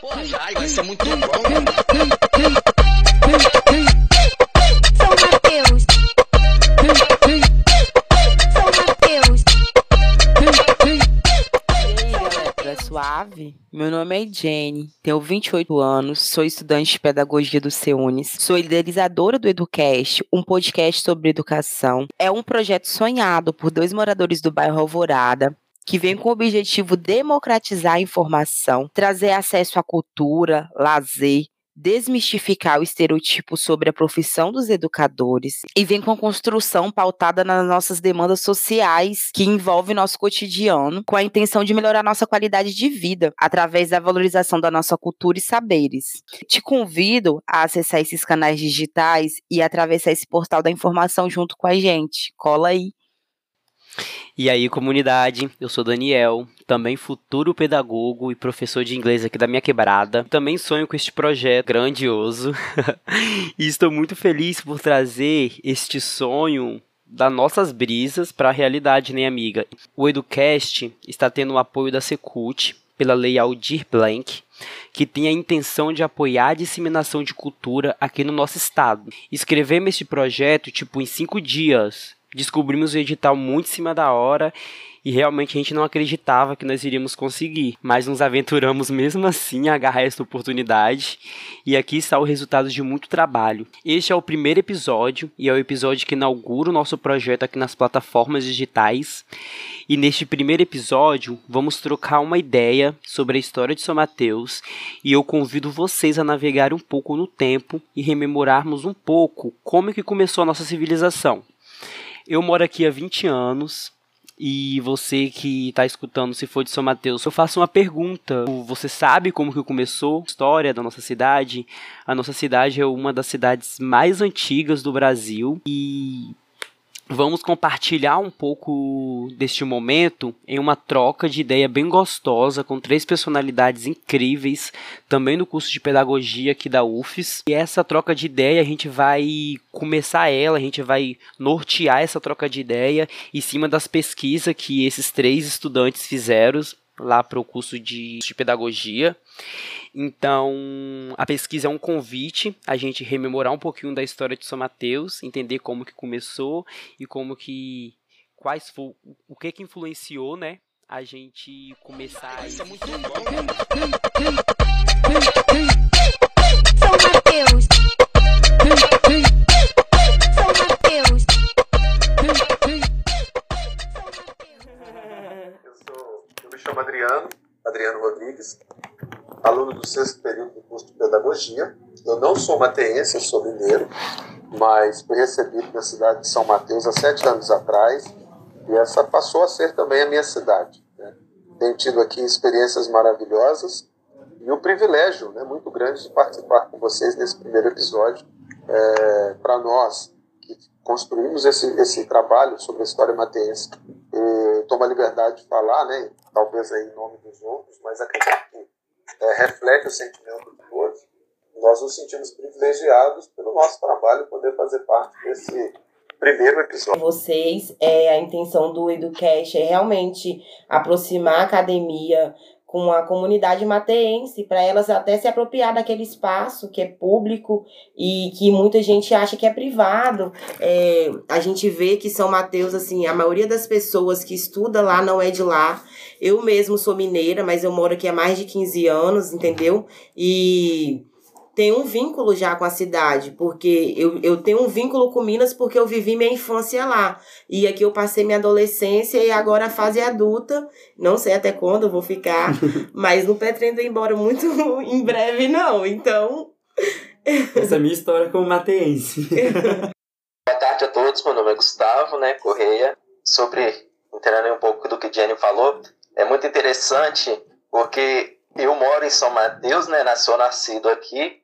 Porra, já, vai ser muito bom. São Mateus. São Mateus. Suave? Meu nome é Jenny, tenho 28 anos, sou estudante de pedagogia do CEUNES, sou idealizadora do Educast, um podcast sobre educação. É um projeto sonhado por dois moradores do bairro Alvorada, que vem com o objetivo democratizar a informação, trazer acesso à cultura, lazer, desmistificar o estereotipo sobre a profissão dos educadores e vem com a construção pautada nas nossas demandas sociais que envolve nosso cotidiano, com a intenção de melhorar nossa qualidade de vida através da valorização da nossa cultura e saberes. Te convido a acessar esses canais digitais e atravessar esse portal da informação junto com a gente. Cola aí. E aí, comunidade, eu sou Daniel, também futuro pedagogo e professor de inglês aqui da minha quebrada. Também sonho com este projeto grandioso e estou muito feliz por trazer este sonho das nossas brisas para a realidade, né, amiga? O Educast está tendo o apoio da Secult pela Lei Aldir Blanc, que tem a intenção de apoiar a disseminação de cultura aqui no nosso estado. Escrevemos este projeto, tipo, em cinco dias, descobrimos o edital muito em cima da hora e realmente a gente não acreditava que nós iríamos conseguir, mas nos aventuramos mesmo assim a agarrar essa oportunidade e aqui está o resultado de muito trabalho. Este é o primeiro episódio e é o episódio que inaugura o nosso projeto aqui nas plataformas digitais. E neste primeiro episódio vamos trocar uma ideia sobre a história de São Mateus e eu convido vocês a navegar um pouco no tempo e rememorarmos um pouco como é que começou a nossa civilização. Eu moro aqui há 20 anos. E você que está escutando, se for de São Mateus, eu faço uma pergunta. Você sabe como que começou a história da nossa cidade? A nossa cidade é uma das cidades mais antigas do Brasil e vamos compartilhar um pouco deste momento em uma troca de ideia bem gostosa com três personalidades incríveis, também no curso de pedagogia aqui da UFES. E essa troca de ideia a gente vai começar ela, a gente vai nortear essa troca de ideia em cima das pesquisas que esses três estudantes fizeram lá para o curso de, de pedagogia. Então, a pesquisa é um convite a gente rememorar um pouquinho da história de São Mateus, entender como que começou e como que quais foi, o que que influenciou, né, a gente começar a Isso é muito bom. Pedagogia. Eu não sou mateense, eu sou mineiro, mas fui recebido na cidade de São Mateus há sete anos atrás e essa passou a ser também a minha cidade. Né? Tenho tido aqui experiências maravilhosas e um privilégio né, muito grande de participar com vocês nesse primeiro episódio. É, Para nós que construímos esse, esse trabalho sobre a história mateense, eu tomo a liberdade de falar, né, talvez aí em nome dos outros, mas acredito que é, reflete o sentimento. Nós nos sentimos privilegiados pelo nosso trabalho poder fazer parte desse primeiro episódio. vocês, é, a intenção do Educast é realmente aproximar a academia com a comunidade mateense, para elas até se apropriar daquele espaço que é público e que muita gente acha que é privado. É, a gente vê que São Mateus, assim, a maioria das pessoas que estuda lá não é de lá. Eu mesmo sou mineira, mas eu moro aqui há mais de 15 anos, entendeu? E tem um vínculo já com a cidade, porque eu, eu tenho um vínculo com Minas porque eu vivi minha infância lá. E aqui eu passei minha adolescência e agora a fase adulta. Não sei até quando eu vou ficar, mas não pretendo ir embora muito em breve, não. Então. Essa é a minha história como mateense. Boa tarde a todos, meu nome é Gustavo, né, Correia. Sobre, entendendo um pouco do que Jenny falou, é muito interessante porque eu moro em São Mateus, né, nasci nascido aqui,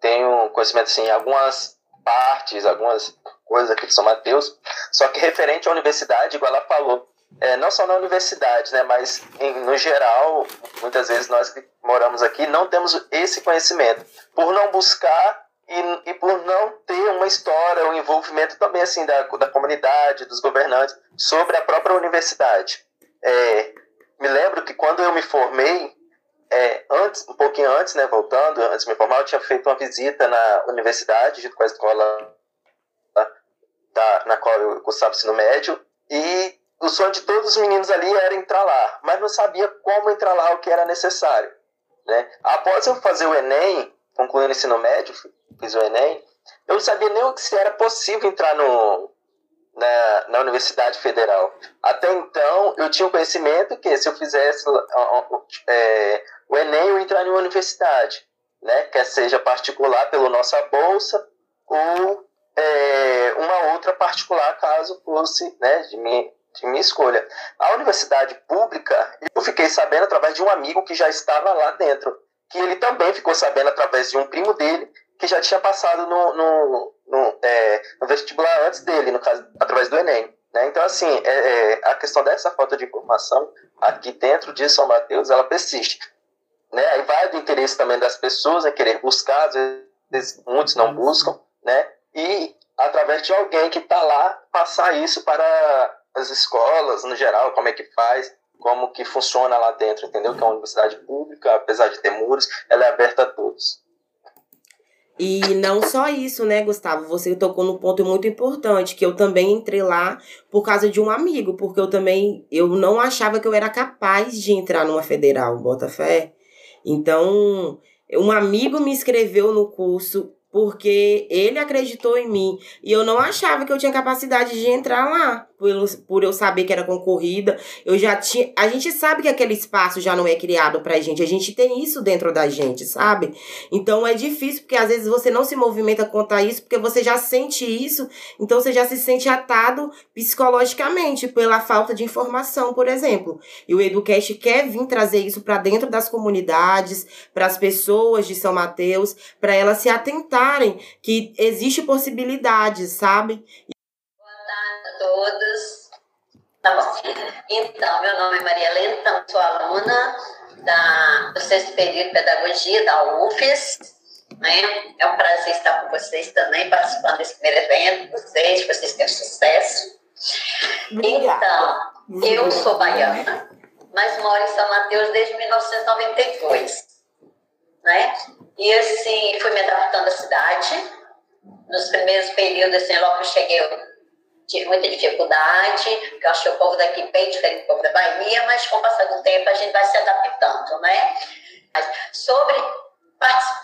tenho conhecimento, assim, em algumas partes, algumas coisas aqui de São Mateus, só que referente à universidade, igual ela falou, é, não só na universidade, né, mas em, no geral, muitas vezes nós que moramos aqui não temos esse conhecimento, por não buscar e, e por não ter uma história, um envolvimento também assim da, da comunidade, dos governantes sobre a própria universidade. É, me lembro que quando eu me formei, é, antes, um pouquinho antes, né, voltando, antes de me formar, eu tinha feito uma visita na universidade, junto com a escola da, na qual eu cursava ensino médio, e o sonho de todos os meninos ali era entrar lá, mas não sabia como entrar lá, o que era necessário. Né? Após eu fazer o Enem, concluindo o ensino médio, fiz o Enem, eu não sabia nem se era possível entrar no, na, na Universidade Federal. Até então, eu tinha o conhecimento que se eu fizesse é, o Enem, eu entraria em uma universidade, né? quer seja particular pela nossa bolsa ou é, uma outra particular, caso fosse né, de, minha, de minha escolha. A universidade pública, eu fiquei sabendo através de um amigo que já estava lá dentro, que ele também ficou sabendo através de um primo dele, que já tinha passado no, no, no, é, no vestibular antes dele, no caso, através do Enem. Né? Então, assim, é, é, a questão dessa falta de informação aqui dentro de São Mateus, ela persiste. Né? Aí vai do interesse também das pessoas em querer buscar, às vezes muitos não buscam, né? e através de alguém que está lá passar isso para as escolas no geral, como é que faz, como que funciona lá dentro, entendeu? Que é uma universidade pública, apesar de ter muros, ela é aberta a todos. E não só isso, né, Gustavo? Você tocou num ponto muito importante, que eu também entrei lá por causa de um amigo, porque eu também eu não achava que eu era capaz de entrar numa federal, bota fé. Então, um amigo me inscreveu no curso, porque ele acreditou em mim e eu não achava que eu tinha capacidade de entrar lá, por, por eu saber que era concorrida. Eu já tinha, a gente sabe que aquele espaço já não é criado pra gente, a gente tem isso dentro da gente, sabe? Então é difícil porque às vezes você não se movimenta contra isso porque você já sente isso, então você já se sente atado psicologicamente pela falta de informação, por exemplo. E o Educast quer vir trazer isso para dentro das comunidades, para as pessoas de São Mateus, para elas se atentar que existe possibilidades, sabe? Boa tarde a todos. Tá bom. Então, meu nome é Maria Lenta, sou aluna da, do sexto período de pedagogia da UFES. Né? É um prazer estar com vocês também, participando desse primeiro evento, vocês, vocês tenham sucesso. Obrigada. Então, eu sou baiana, mas moro em São Mateus desde 1992. Né? E assim, fui me adaptando à cidade. Nos primeiros períodos, assim, logo que eu cheguei, eu tive muita dificuldade, porque eu achei o povo daqui bem diferente do povo da Bahia, mas com o passar do tempo a gente vai se adaptando, né? Sobre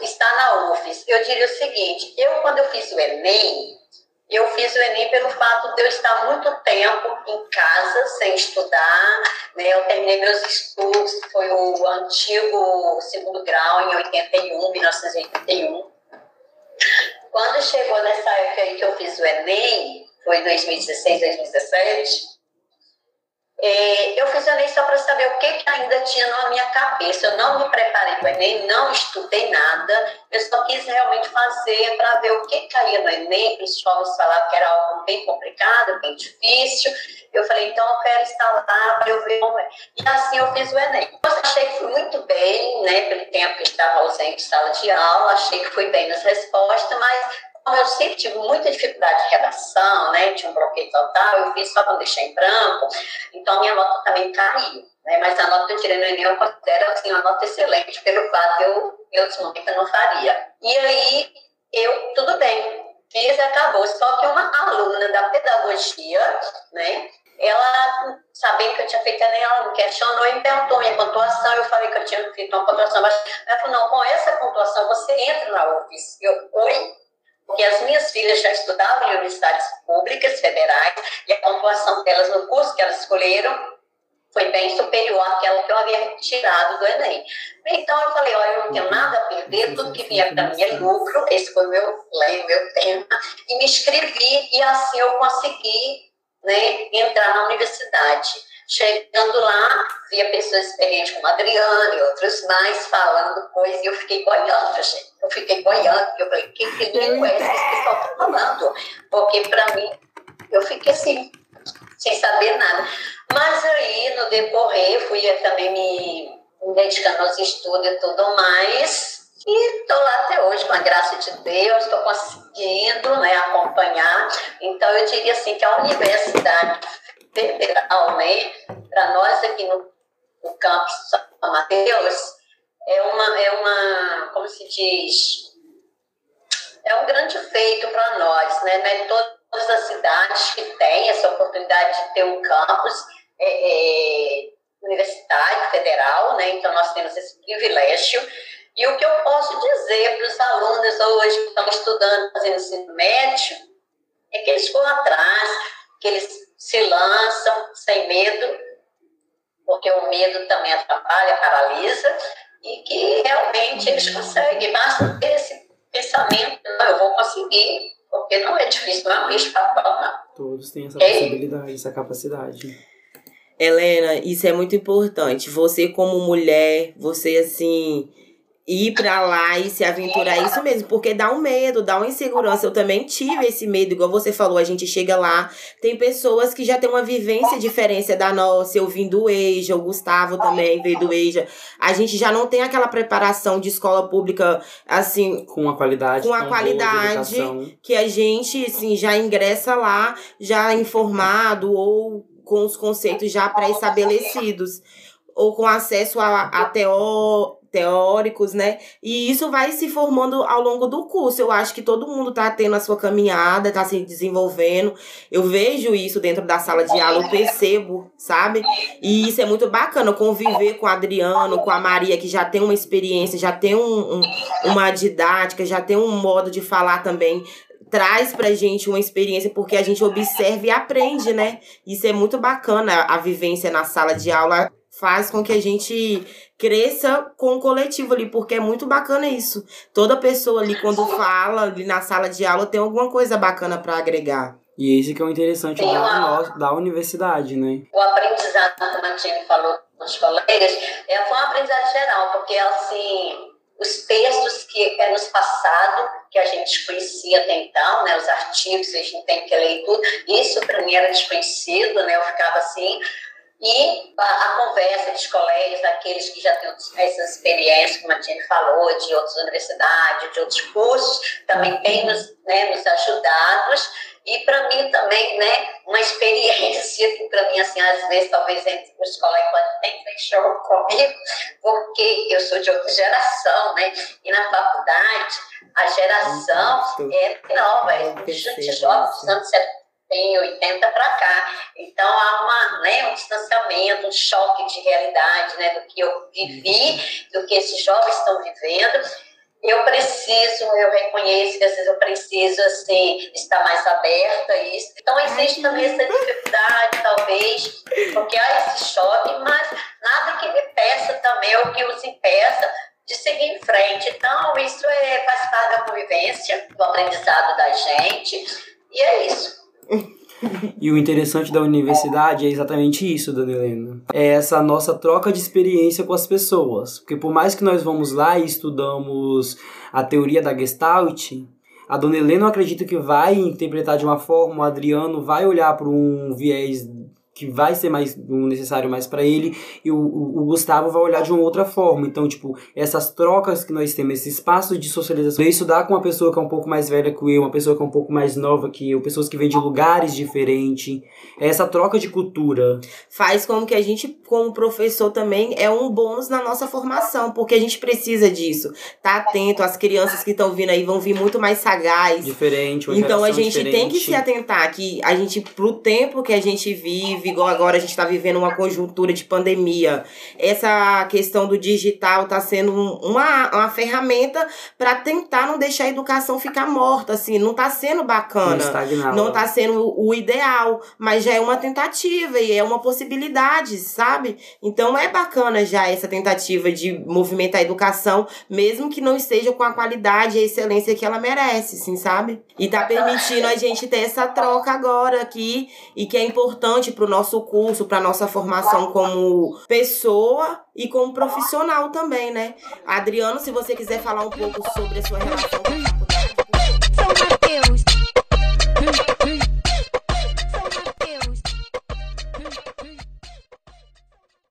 estar na UFES, eu diria o seguinte, eu quando eu fiz o Enem, eu fiz o Enem pelo fato de eu estar muito tempo em casa, sem estudar. Né? Eu terminei meus estudos, foi o antigo segundo grau, em 81, 1981. Quando chegou nessa época aí que eu fiz o Enem, foi 2016, 2017, é, eu fiz o Enem só para saber o que, que ainda tinha na minha cabeça. Eu não me preparei para o Enem, não estudei nada. Eu só quis realmente fazer para ver o que caía no Enem. Os jovens falavam que era algo bem complicado, bem difícil. Eu falei, então eu quero estar lá para eu ver como é. E assim eu fiz o Enem. Eu achei que fui muito bem, né, pelo tempo que estava ausente de sala de aula. Achei que fui bem nas respostas, mas eu sempre tive muita dificuldade de redação, né, tinha um bloqueio total, eu fiz só para deixar em branco, então a minha nota também caiu. Né, mas a nota que eu tirei no Enem eu considero assim, uma nota excelente, pelo fato eu, em outros momentos, eu não faria. E aí, eu, tudo bem, fiz e acabou. Só que uma aluna da pedagogia, né, ela, sabendo que eu tinha feito Enem, ela me questionou e perguntou minha pontuação. Eu falei que eu tinha feito uma pontuação baixa. Ela falou: não, com essa pontuação você entra na UFES. Eu, oi? Porque as minhas filhas já estudavam em universidades públicas, federais, e a pontuação delas no curso que elas escolheram foi bem superior àquela que eu havia tirado do Enem. Então eu falei, olha, eu não tenho nada a perder, tudo que vier para mim é lucro, esse foi o meu meu tema, e me inscrevi, e assim eu consegui né, entrar na universidade. Chegando lá, via pessoas experientes como a Adriana e outros mais falando coisas, e eu fiquei boiando, gente. Eu fiquei boiando, eu falei, que língua é essa que esse pessoal está falando? Porque, para mim, eu fiquei assim, sem saber nada. Mas aí, no decorrer, fui também me, me dedicando aos estudos e tudo mais. E estou lá até hoje, com a graça de Deus, estou conseguindo né, acompanhar. Então, eu diria assim que a universidade federal, né, para nós aqui no, no campus São Mateus, é uma, se diz? É um grande feito para nós, né? Não é todas as cidades que têm essa oportunidade de ter um campus é, é, universitário, federal, né? Então nós temos esse privilégio. E o que eu posso dizer para os alunos hoje que estão estudando, fazendo ensino médio, é que eles vão atrás, que eles se lançam sem medo, porque o medo também atrapalha, paralisa, e que realmente eles conseguem. Basta ter esse pensamento, não, eu vou conseguir, porque não é difícil, não é um bicho papão, não. Todos têm essa possibilidade, essa capacidade. Helena, isso é muito importante. Você como mulher, você assim ir pra lá e se aventurar é isso mesmo, porque dá um medo, dá uma insegurança. Eu também tive esse medo, igual você falou, a gente chega lá, tem pessoas que já têm uma vivência diferente da nossa. Eu vim do EJA, o Gustavo também veio do EJA. A gente já não tem aquela preparação de escola pública assim, Com a qualidade. Com a qualidade. que a gente assim, já ingressa lá já informado ou com os conceitos já pré-estabelecidos ou com acesso a, a teó, teóricos, né? E isso vai se formando ao longo do curso. Eu acho que todo mundo tá tendo a sua caminhada, tá se desenvolvendo. Eu vejo isso dentro da sala de aula, eu percebo, sabe? E isso é muito bacana, conviver com o Adriano, com a Maria, que já tem uma experiência, já tem um, um- uma didática, já tem um modo de falar também traz pra gente uma experiência porque a gente observa e aprende, né? Isso é muito bacana. A vivência na sala de aula faz com que a gente cresça com o coletivo ali, porque é muito bacana isso. Toda pessoa ali, quando fala ali na sala de aula, tem alguma coisa bacana pra agregar. E esse que é o interessante da, uma- da universidade, né? o aprendizado, como a Jenny falou com os colegas, é, foi um aprendizado geral, porque assim, os textos que é nos passado, que a gente conhecia até então, né, os artigos, a gente tem que ler tudo, isso para mim era desconhecido, né, eu ficava assim, e a, conversa dos colegas, daqueles que já têm essas experiências, como a Jenny falou, de outras universidades, de outros cursos, também tem nos, né, nos ajudados, e para mim também, né, uma experiência que para mim, assim, às vezes, talvez entre os colegas ter show comigo, porque eu sou de outra geração, né, e na faculdade a geração é nova, é gente jovem, dos anos 70, 80 para cá. Então há uma, né, um distanciamento, um choque de realidade, né, do que eu vivi, do que esses jovens estão vivendo. Eu preciso, eu reconheço que às vezes eu preciso assim, estar mais aberta a isso. Então existe também essa dificuldade, talvez, porque há esse choque, mas nada que me peça também, ou que os impeça de seguir em frente. Então, isso é, faz parte da convivência, do aprendizado da gente, e é isso. E o interessante da universidade é exatamente isso, Dona Helena. É essa nossa troca de experiência com as pessoas. Porque por mais que nós vamos lá e estudamos a teoria da Gestalt, a Dona Helena eu acredito que vai interpretar de uma forma, o Adriano vai olhar para um viés que vai ser mais um necessário mais para ele e o, o, o Gustavo vai olhar de uma outra forma. Então, tipo, essas trocas que nós temos, esse espaço de socialização, de estudar com uma pessoa que é um pouco mais velha que eu, uma pessoa que é um pouco mais nova que eu, pessoas que vêm de lugares diferentes, essa troca de cultura. Faz com que a gente, como professor, também é um bônus na nossa formação, porque a gente precisa disso. Tá atento, as crianças que estão vindo aí vão vir muito mais sagaz. Diferente, Então a gente tem que diferente. se atentar que a gente, pro tempo que a gente vive, igual agora a gente tá vivendo uma conjuntura de pandemia, essa questão do digital tá sendo um- uma, uma ferramenta para tentar não deixar a educação ficar morta, assim, não tá sendo bacana. Não tá sendo o ideal, mas já é uma tentativa e é uma possibilidade, sabe? Então é bacana já essa tentativa de movimentar a educação, mesmo que não esteja com a qualidade e a excelência que ela merece, sim, sabe? E tá permitindo a gente ter essa troca agora aqui e que é importante pro nosso curso, pra nossa formação como pessoa e como profissional também, né? Adriano, se você quiser falar um pouco sobre a sua relação com a faculdade.